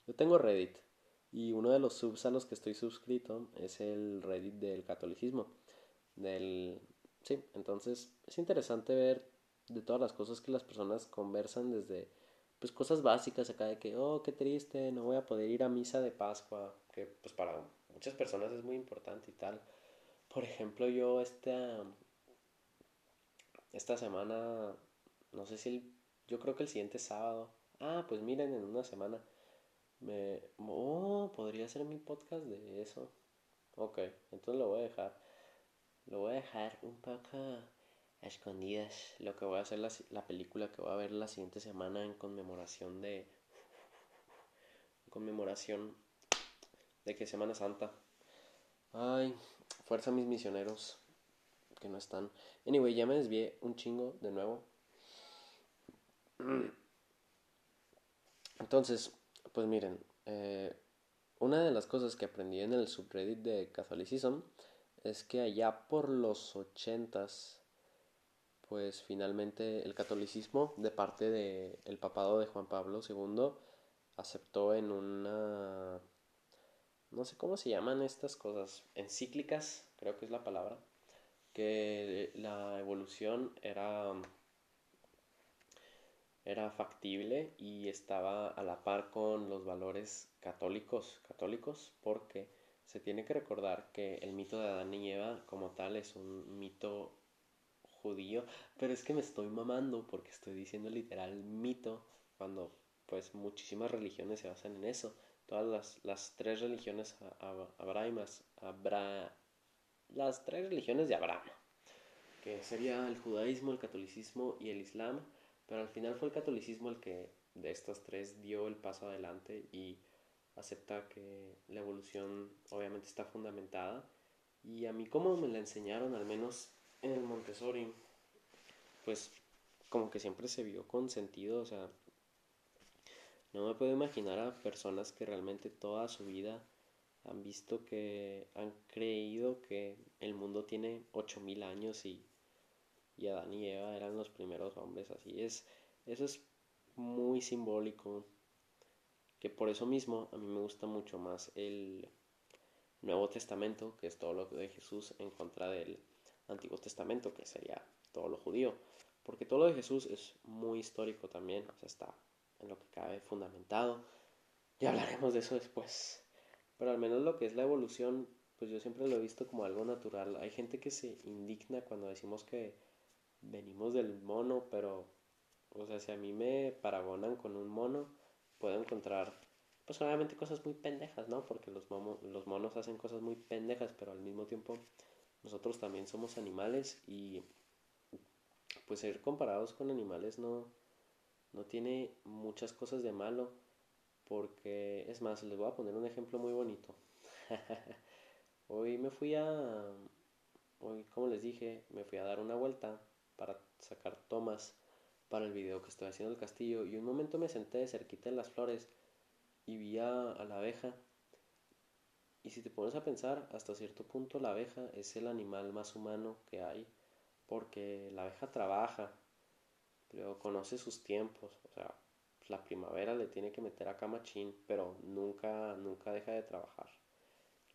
yo tengo Reddit y uno de los subs a los que estoy suscrito es el Reddit del catolicismo. Del... Sí, entonces es interesante ver de todas las cosas que las personas conversan desde pues cosas básicas acá de que, oh, qué triste, no voy a poder ir a misa de Pascua, que pues para muchas personas es muy importante y tal. Por ejemplo, yo esta, esta semana, no sé si, yo creo que el siguiente sábado, ah, pues miren, en una semana, me, oh, podría ser mi podcast de eso. Ok, entonces lo voy a dejar. Lo voy a dejar un poco a escondidas. Lo que voy a hacer la, la película que voy a ver la siguiente semana en conmemoración de. En conmemoración de que Semana Santa. Ay, fuerza mis misioneros que no están. Anyway, ya me desvié un chingo de nuevo. Entonces, pues miren, eh, una de las cosas que aprendí en el subreddit de Catholicism es que allá por los ochentas pues finalmente el catolicismo de parte del papado de Juan Pablo II aceptó en una no sé cómo se llaman estas cosas encíclicas creo que es la palabra que la evolución era era factible y estaba a la par con los valores católicos católicos porque se tiene que recordar que el mito de Adán y Eva como tal es un mito judío, pero es que me estoy mamando porque estoy diciendo literal mito cuando pues muchísimas religiones se basan en eso. Todas las, las tres religiones abrahamas, Abra, las tres religiones de Abraham, que sería el judaísmo, el catolicismo y el islam, pero al final fue el catolicismo el que de estas tres dio el paso adelante y acepta que la evolución obviamente está fundamentada. Y a mí como me la enseñaron al menos en el Montessori, pues como que siempre se vio con sentido, o sea, no me puedo imaginar a personas que realmente toda su vida han visto que han creído que el mundo tiene 8000 años y, y Adán y Eva eran los primeros hombres, así es, eso es muy simbólico, que por eso mismo a mí me gusta mucho más el Nuevo Testamento, que es todo lo de Jesús en contra del Antiguo Testamento, que sería todo lo judío, porque todo lo de Jesús es muy histórico también, o sea, está en lo que cabe fundamentado. Ya hablaremos de eso después. Pero al menos lo que es la evolución, pues yo siempre lo he visto como algo natural. Hay gente que se indigna cuando decimos que venimos del mono, pero, o sea, si a mí me paragonan con un mono, puedo encontrar, pues obviamente cosas muy pendejas, ¿no? Porque los, los monos hacen cosas muy pendejas, pero al mismo tiempo nosotros también somos animales y pues ser comparados con animales no, no tiene muchas cosas de malo porque es más, les voy a poner un ejemplo muy bonito. hoy me fui a, hoy como les dije, me fui a dar una vuelta para sacar tomas para el video que estoy haciendo del castillo y un momento me senté cerquita en las flores y vi a la abeja y si te pones a pensar, hasta cierto punto la abeja es el animal más humano que hay, porque la abeja trabaja, luego conoce sus tiempos, o sea, la primavera le tiene que meter a camachín, pero nunca, nunca deja de trabajar.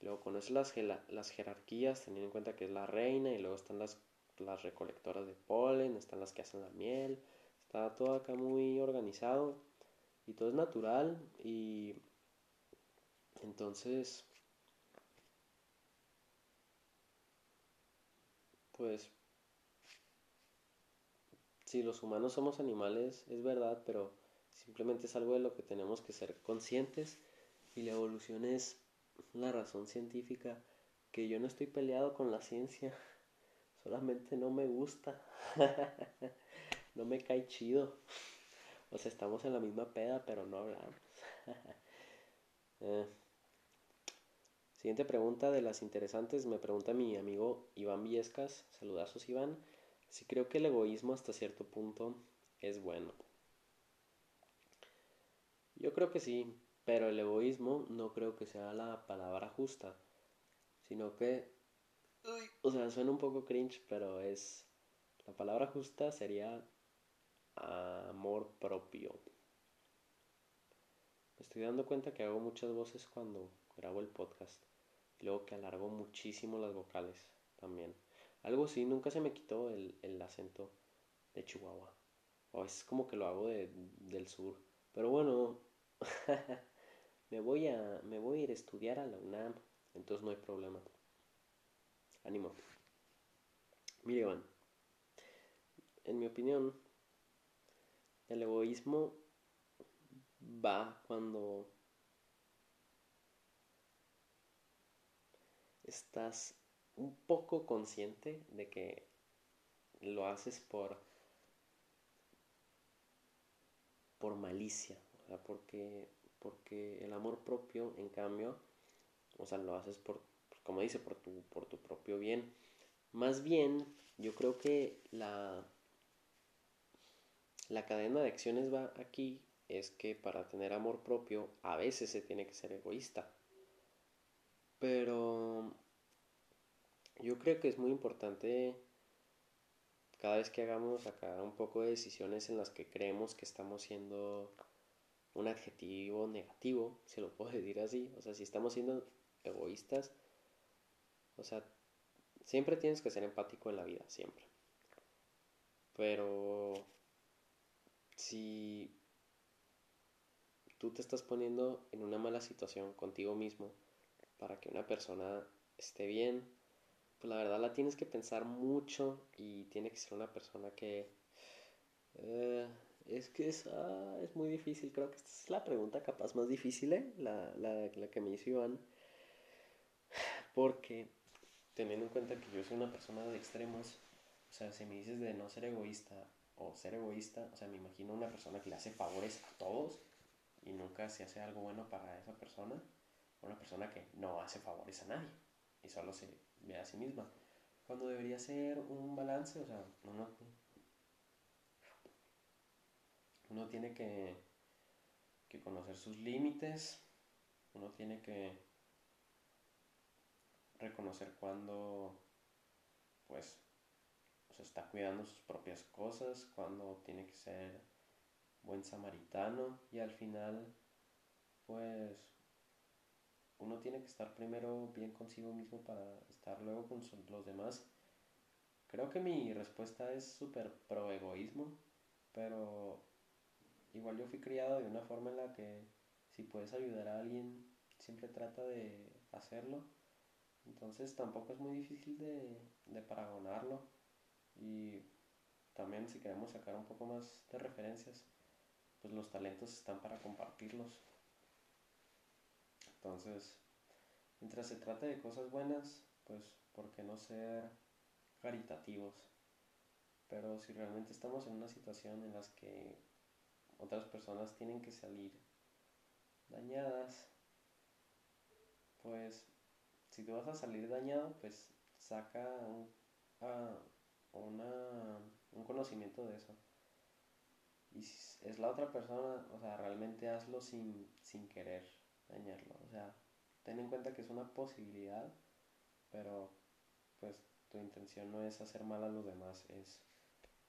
Luego conoce las, las jerarquías, teniendo en cuenta que es la reina, y luego están las, las recolectoras de polen, están las que hacen la miel, está todo acá muy organizado y todo es natural y entonces pues si los humanos somos animales, es verdad, pero simplemente es algo de lo que tenemos que ser conscientes y la evolución es una razón científica que yo no estoy peleado con la ciencia, solamente no me gusta, no me cae chido. O sea, estamos en la misma peda, pero no hablamos. Eh, siguiente pregunta de las interesantes. Me pregunta mi amigo Iván Viescas. Saludazos, Iván. Si creo que el egoísmo hasta cierto punto es bueno. Yo creo que sí, pero el egoísmo no creo que sea la palabra justa, sino que, o sea, suena un poco cringe, pero es, la palabra justa sería amor propio. Me estoy dando cuenta que hago muchas voces cuando grabo el podcast, y luego que alargo muchísimo las vocales también. Algo sí, nunca se me quitó el, el acento de Chihuahua. O es como que lo hago de, del sur. Pero bueno, me, voy a, me voy a ir a estudiar a la UNAM, entonces no hay problema. Ánimo. Mire, Iván, en mi opinión, el egoísmo va cuando estás un poco consciente de que lo haces por por malicia, porque, porque el amor propio, en cambio, o sea, lo haces por, como dice, por tu, por tu propio bien. Más bien, yo creo que la, la cadena de acciones va aquí, es que para tener amor propio a veces se tiene que ser egoísta. Pero yo creo que es muy importante cada vez que hagamos acá un poco de decisiones en las que creemos que estamos siendo un adjetivo negativo, si lo puedo decir así, o sea, si estamos siendo egoístas, o sea, siempre tienes que ser empático en la vida, siempre. Pero si tú te estás poniendo en una mala situación contigo mismo para que una persona esté bien, pues la verdad la tienes que pensar mucho y tiene que ser una persona que... Eh, es que es, ah, es muy difícil, creo que esta es la pregunta capaz más difícil, ¿eh? la, la, la que me hizo Iván. Porque teniendo en cuenta que yo soy una persona de extremos, o sea, si me dices de no ser egoísta o ser egoísta, o sea, me imagino una persona que le hace favores a todos y nunca se hace algo bueno para esa persona, o una persona que no hace favores a nadie y solo se ve a sí misma. Cuando debería ser un balance, o sea, uno, uno tiene que, que conocer sus límites, uno tiene que reconocer cuando pues está cuidando sus propias cosas, cuando tiene que ser buen samaritano y al final pues uno tiene que estar primero bien consigo mismo para estar luego con los demás. Creo que mi respuesta es súper pro egoísmo, pero igual yo fui criado de una forma en la que si puedes ayudar a alguien, siempre trata de hacerlo. Entonces tampoco es muy difícil de, de paragonarlo. Y también si queremos sacar un poco más de referencias, pues los talentos están para compartirlos. Entonces, mientras se trate de cosas buenas, pues, ¿por qué no ser caritativos? Pero si realmente estamos en una situación en la que otras personas tienen que salir dañadas, pues si tú vas a salir dañado, pues saca un, un conocimiento de eso. Y si es la otra persona, o sea, realmente hazlo sin, sin querer dañarlo. O sea, ten en cuenta que es una posibilidad, pero pues tu intención no es hacer mal a los demás, es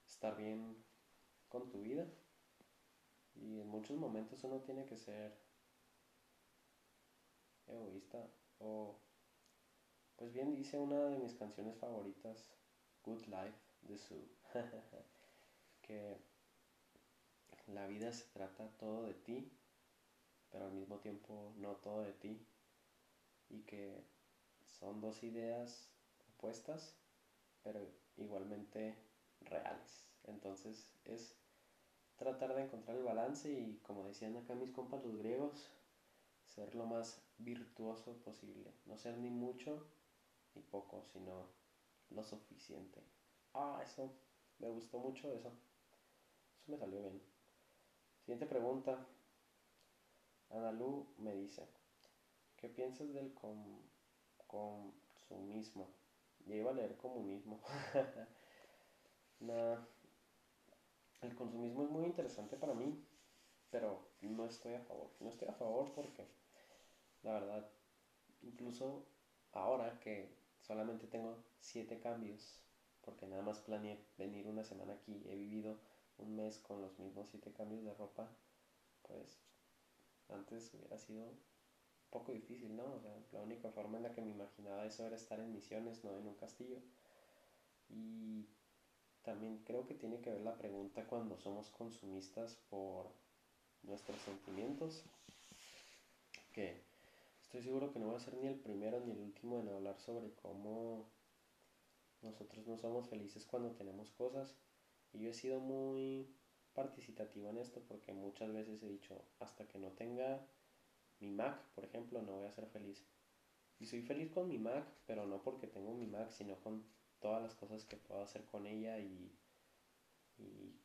estar bien con tu vida. Y en muchos momentos uno tiene que ser egoísta o pues bien dice una de mis canciones favoritas, Good Life de Sue, que la vida se trata todo de ti pero al mismo tiempo no todo de ti y que son dos ideas opuestas pero igualmente reales entonces es tratar de encontrar el balance y como decían acá mis compas los griegos ser lo más virtuoso posible. No ser ni mucho ni poco, sino lo suficiente. Ah, eso, me gustó mucho eso. Eso me salió bien. Siguiente pregunta. Analu me dice, ¿qué piensas del consumismo? Ya iba a leer comunismo. Nada. El consumismo es muy interesante para mí, pero no estoy a favor. No estoy a favor porque, la verdad, incluso ahora que solamente tengo siete cambios, porque nada más planeé venir una semana aquí, he vivido un mes con los mismos siete cambios de ropa, pues antes hubiera sido un poco difícil, ¿no? O sea, la única forma en la que me imaginaba eso era estar en misiones, no en un castillo. Y también creo que tiene que ver la pregunta cuando somos consumistas por nuestros sentimientos, que estoy seguro que no voy a ser ni el primero ni el último en hablar sobre cómo nosotros no somos felices cuando tenemos cosas. Y yo he sido muy participativo en esto porque muchas veces he dicho, hasta que no tenga mi Mac, por ejemplo, no voy a ser feliz. Y soy feliz con mi Mac, pero no porque tengo mi Mac, sino con todas las cosas que puedo hacer con ella y, y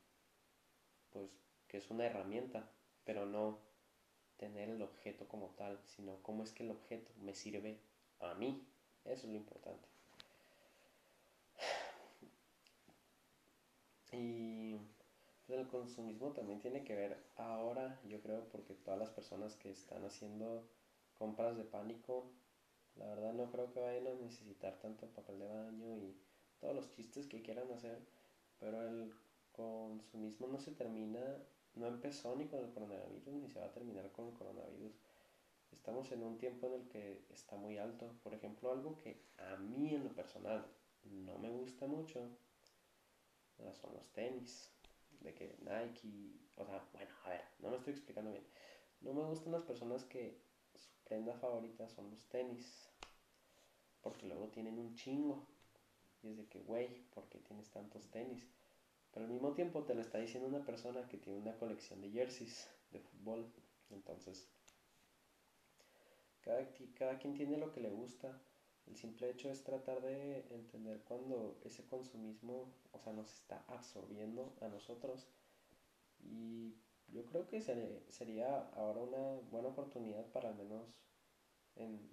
pues que es una herramienta, pero no tener el objeto como tal, sino cómo es que el objeto me sirve a mí. Eso es lo importante. Y pues, el consumismo también tiene que ver ahora, yo creo, porque todas las personas que están haciendo compras de pánico, la verdad no creo que vayan a necesitar tanto papel de baño y todos los chistes que quieran hacer, pero el consumismo no se termina, no empezó ni con el coronavirus ni se va a terminar con el coronavirus. Estamos en un tiempo en el que está muy alto. Por ejemplo, algo que a mí en lo personal no me gusta mucho son los tenis. De que Nike, o sea, bueno, a ver, no me estoy explicando bien. No me gustan las personas que su prenda favorita son los tenis. Porque luego tienen un chingo. Y es de que, güey, ¿por qué tienes tantos tenis? Pero al mismo tiempo te lo está diciendo una persona que tiene una colección de jerseys de fútbol. Entonces, cada, cada quien tiene lo que le gusta. El simple hecho es tratar de entender cuando ese consumismo, o sea, nos está absorbiendo a nosotros. Y yo creo que sería ahora una buena oportunidad para al menos en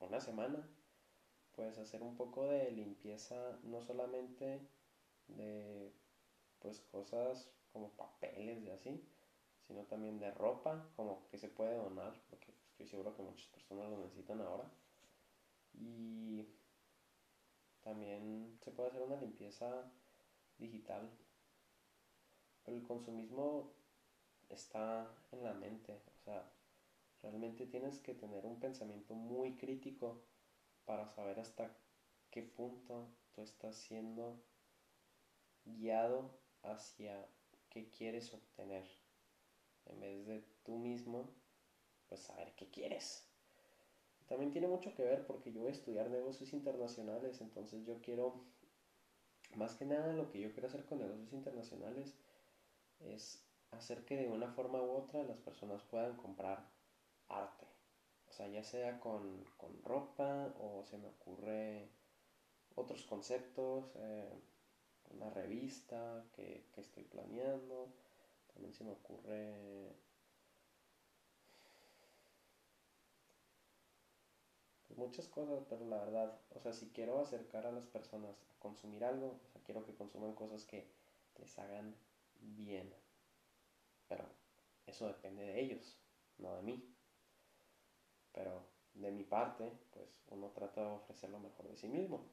una semana pues hacer un poco de limpieza no solamente de pues cosas como papeles y así sino también de ropa como que se puede donar porque estoy seguro que muchas personas lo necesitan ahora. Y también se puede hacer una limpieza digital. Pero el consumismo está en la mente o sea realmente tienes que tener un pensamiento muy crítico para saber hasta qué punto tú estás siendo guiado hacia qué quieres obtener. En vez de tú mismo, pues saber qué quieres. También tiene mucho que ver porque yo voy a estudiar negocios internacionales, entonces yo quiero, más que nada lo que yo quiero hacer con negocios internacionales es hacer que de una forma u otra las personas puedan comprar arte o sea, ya sea con, ropa o se me ocurre otros conceptos, eh, una revista que, estoy planeando, también se me ocurre pues muchas cosas, pero la verdad, o sea, si quiero acercar a las personas a consumir algo, quiero que consuman cosas que les hagan bien, pero eso depende de ellos, no de mí. Pero de mi parte, pues uno trata de ofrecer lo mejor de sí mismo.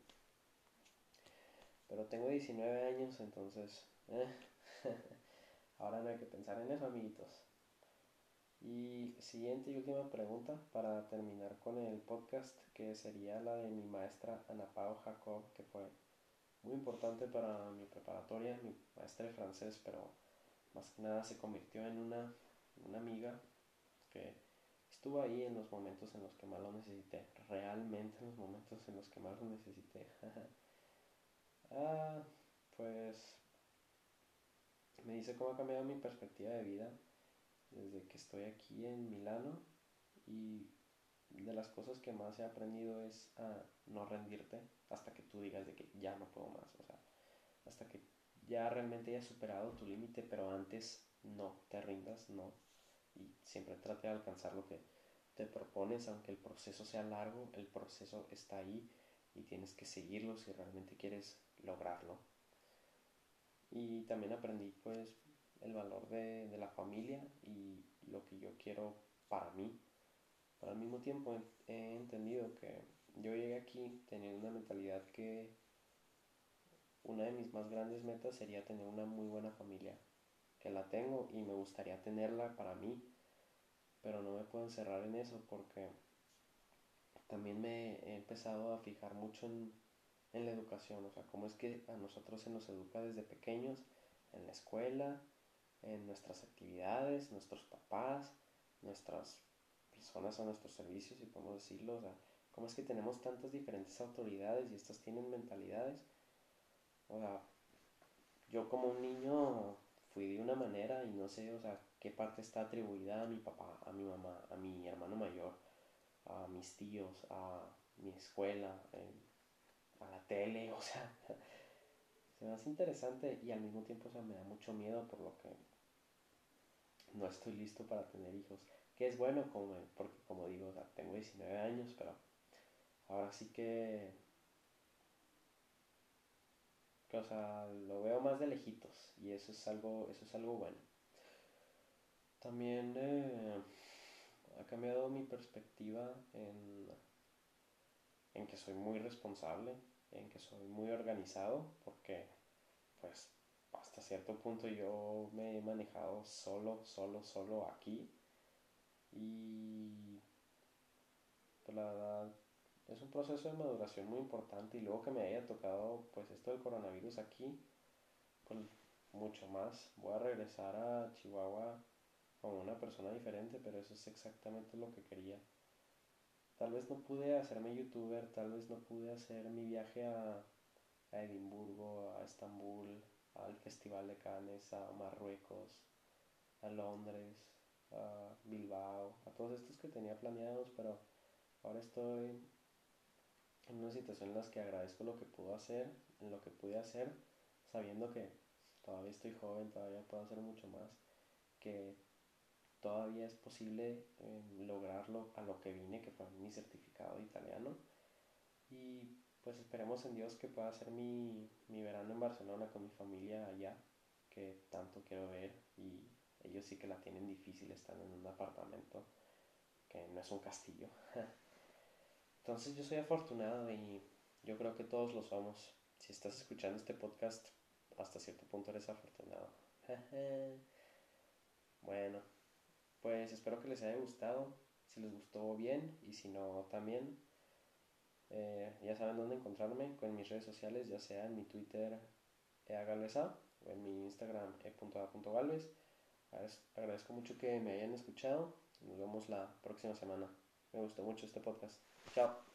Pero tengo 19 años, entonces... Eh, ahora no hay que pensar en eso, amiguitos. Y siguiente y última pregunta para terminar con el podcast, que sería la de mi maestra Ana Pao Jacob, que fue muy importante para mi preparatoria, mi maestra de francés, pero más que nada se convirtió en una, una amiga que estuvo ahí en los momentos en los que más lo necesité, realmente en los momentos en los que más lo necesité. ah, pues me dice cómo ha cambiado mi perspectiva de vida desde que estoy aquí en Milano Y de las cosas que más he aprendido es a no rendirte hasta que tú digas de que ya no puedo más. O sea, hasta que ya realmente hayas superado tu límite, pero antes no te rindas, no. Y siempre trate de alcanzar lo que te propones, aunque el proceso sea largo, el proceso está ahí y tienes que seguirlo si realmente quieres lograrlo. Y también aprendí pues el valor de, de la familia y lo que yo quiero para mí. Pero al mismo tiempo he entendido que yo llegué aquí teniendo una mentalidad que una de mis más grandes metas sería tener una muy buena familia. Que la tengo y me gustaría tenerla para mí. Pero no me puedo encerrar en eso porque también me he empezado a fijar mucho en, en la educación. O sea, cómo es que a nosotros se nos educa desde pequeños en la escuela, en nuestras actividades, nuestros papás, nuestras personas a nuestros servicios, si podemos decirlo. O sea, cómo es que tenemos tantas diferentes autoridades y estas tienen mentalidades. O sea, yo como un niño fui de una manera y no sé, o sea, qué parte está atribuida a mi papá, a mi mamá, a mi hermano mayor, a mis tíos, a mi escuela, a la tele, o sea, se me hace interesante y al mismo tiempo, o sea, me da mucho miedo por lo que no estoy listo para tener hijos. Que es bueno, como, porque como digo, tengo 19 años, pero ahora sí que, que, o sea, lo veo más de lejitos y eso es algo, eso es algo bueno. También eh, ha cambiado mi perspectiva en, en que soy muy responsable, en que soy muy organizado, porque pues hasta cierto punto yo me he manejado solo, solo, solo aquí. Y pues la verdad es un proceso de maduración muy importante y luego que me haya tocado pues esto del coronavirus aquí, pues mucho más. Voy a regresar a Chihuahua como una persona diferente, pero eso es exactamente lo que quería. Tal vez no pude hacerme youtuber, tal vez no pude hacer mi viaje a, a Edimburgo, a Estambul, al Festival de Cannes, a Marruecos, a Londres, a Bilbao, a todos estos que tenía planeados, pero ahora estoy en una situación en la que agradezco lo que puedo hacer, lo que pude hacer, sabiendo que todavía estoy joven, todavía puedo hacer mucho más, que todavía es posible em, lograrlo a lo que vine, que fue mi certificado de italiano. Y pues esperemos en Dios que pueda hacer mi, mi verano en Barcelona con mi familia allá, que tanto quiero ver y ellos sí que la tienen difícil, están en un apartamento que no es un castillo. Entonces yo soy afortunado y yo creo que todos lo somos. Si estás escuchando este podcast, hasta cierto punto eres afortunado. bueno, pues espero que les haya gustado. Si les gustó bien y si no también. Eh, ya saben dónde encontrarme con mis redes sociales, ya sea en mi Twitter eagalvesa o en mi Instagram e.a.galvez. Agradezco mucho que me hayan escuchado. Nos vemos la próxima semana. Me gustó mucho este podcast. Chao.